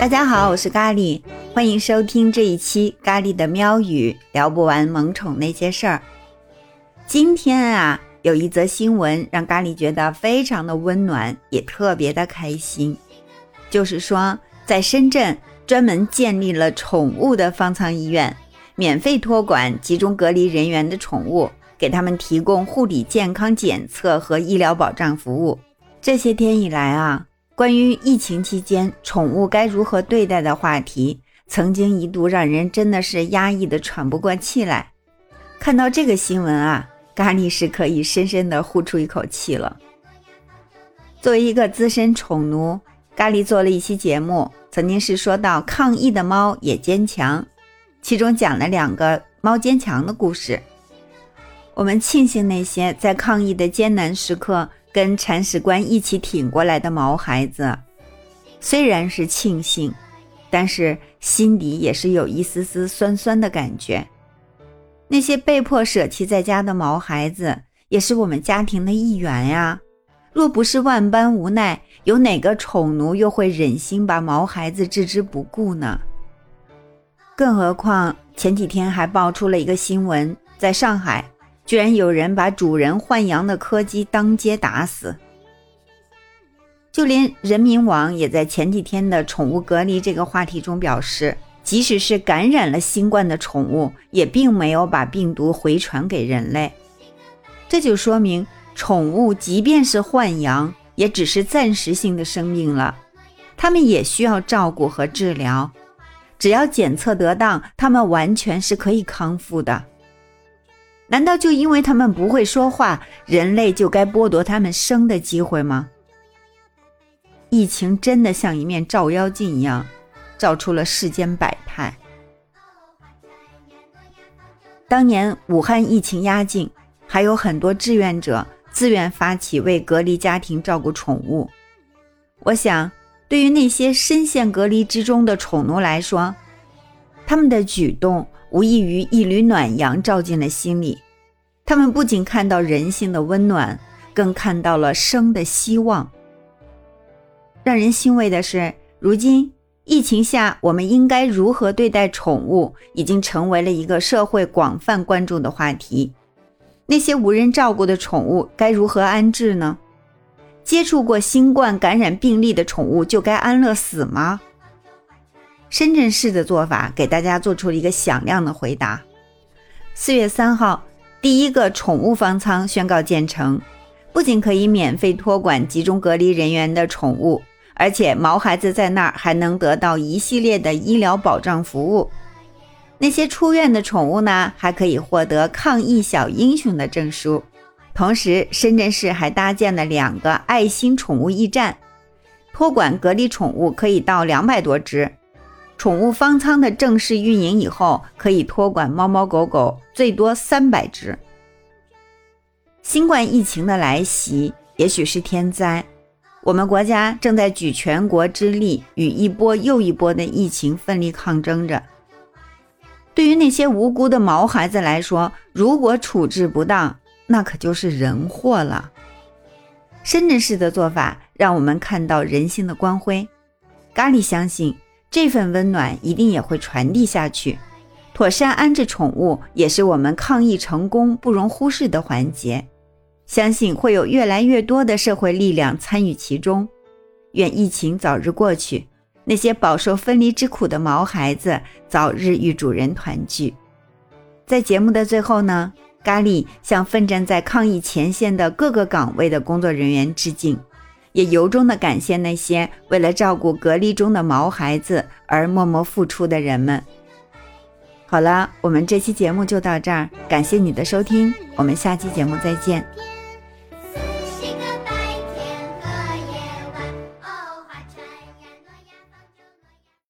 大家好，我是咖喱，欢迎收听这一期咖喱的喵语，聊不完萌宠那些事儿。今天啊，有一则新闻让咖喱觉得非常的温暖，也特别的开心，就是说在深圳专门建立了宠物的方舱医院，免费托管集中隔离人员的宠物。给他们提供护理、健康检测和医疗保障服务。这些天以来啊，关于疫情期间宠物该如何对待的话题，曾经一度让人真的是压抑的喘不过气来。看到这个新闻啊，咖喱是可以深深的呼出一口气了。作为一个资深宠奴，咖喱做了一期节目，曾经是说到抗疫的猫也坚强，其中讲了两个猫坚强的故事。我们庆幸那些在抗疫的艰难时刻跟铲屎官一起挺过来的毛孩子，虽然是庆幸，但是心底也是有一丝丝酸酸的感觉。那些被迫舍弃在家的毛孩子，也是我们家庭的一员呀。若不是万般无奈，有哪个宠奴又会忍心把毛孩子置之不顾呢？更何况前几天还爆出了一个新闻，在上海。居然有人把主人豢养的柯基当街打死，就连人民网也在前几天的宠物隔离这个话题中表示，即使是感染了新冠的宠物，也并没有把病毒回传给人类。这就说明，宠物即便是豢养，也只是暂时性的生病了，它们也需要照顾和治疗，只要检测得当，它们完全是可以康复的。难道就因为他们不会说话，人类就该剥夺他们生的机会吗？疫情真的像一面照妖镜一样，照出了世间百态。当年武汉疫情压境，还有很多志愿者自愿发起为隔离家庭照顾宠物。我想，对于那些深陷隔离之中的宠奴来说，他们的举动。无异于一缕暖阳照进了心里，他们不仅看到人性的温暖，更看到了生的希望。让人欣慰的是，如今疫情下，我们应该如何对待宠物，已经成为了一个社会广泛关注的话题。那些无人照顾的宠物该如何安置呢？接触过新冠感染病例的宠物就该安乐死吗？深圳市的做法给大家做出了一个响亮的回答。四月三号，第一个宠物方舱宣告建成，不仅可以免费托管集中隔离人员的宠物，而且毛孩子在那儿还能得到一系列的医疗保障服务。那些出院的宠物呢，还可以获得抗疫小英雄的证书。同时，深圳市还搭建了两个爱心宠物驿站，托管隔离宠物可以到两百多只。宠物方舱的正式运营以后，可以托管猫猫狗狗最多三百只。新冠疫情的来袭也许是天灾，我们国家正在举全国之力与一波又一波的疫情奋力抗争着。对于那些无辜的毛孩子来说，如果处置不当，那可就是人祸了。深圳市的做法让我们看到人性的光辉。咖喱相信。这份温暖一定也会传递下去。妥善安置宠物也是我们抗疫成功不容忽视的环节。相信会有越来越多的社会力量参与其中。愿疫情早日过去，那些饱受分离之苦的毛孩子早日与主人团聚。在节目的最后呢，咖喱向奋战在抗疫前线的各个岗位的工作人员致敬。也由衷的感谢那些为了照顾隔离中的毛孩子而默默付出的人们。好了，我们这期节目就到这儿，感谢你的收听，我们下期节目再见。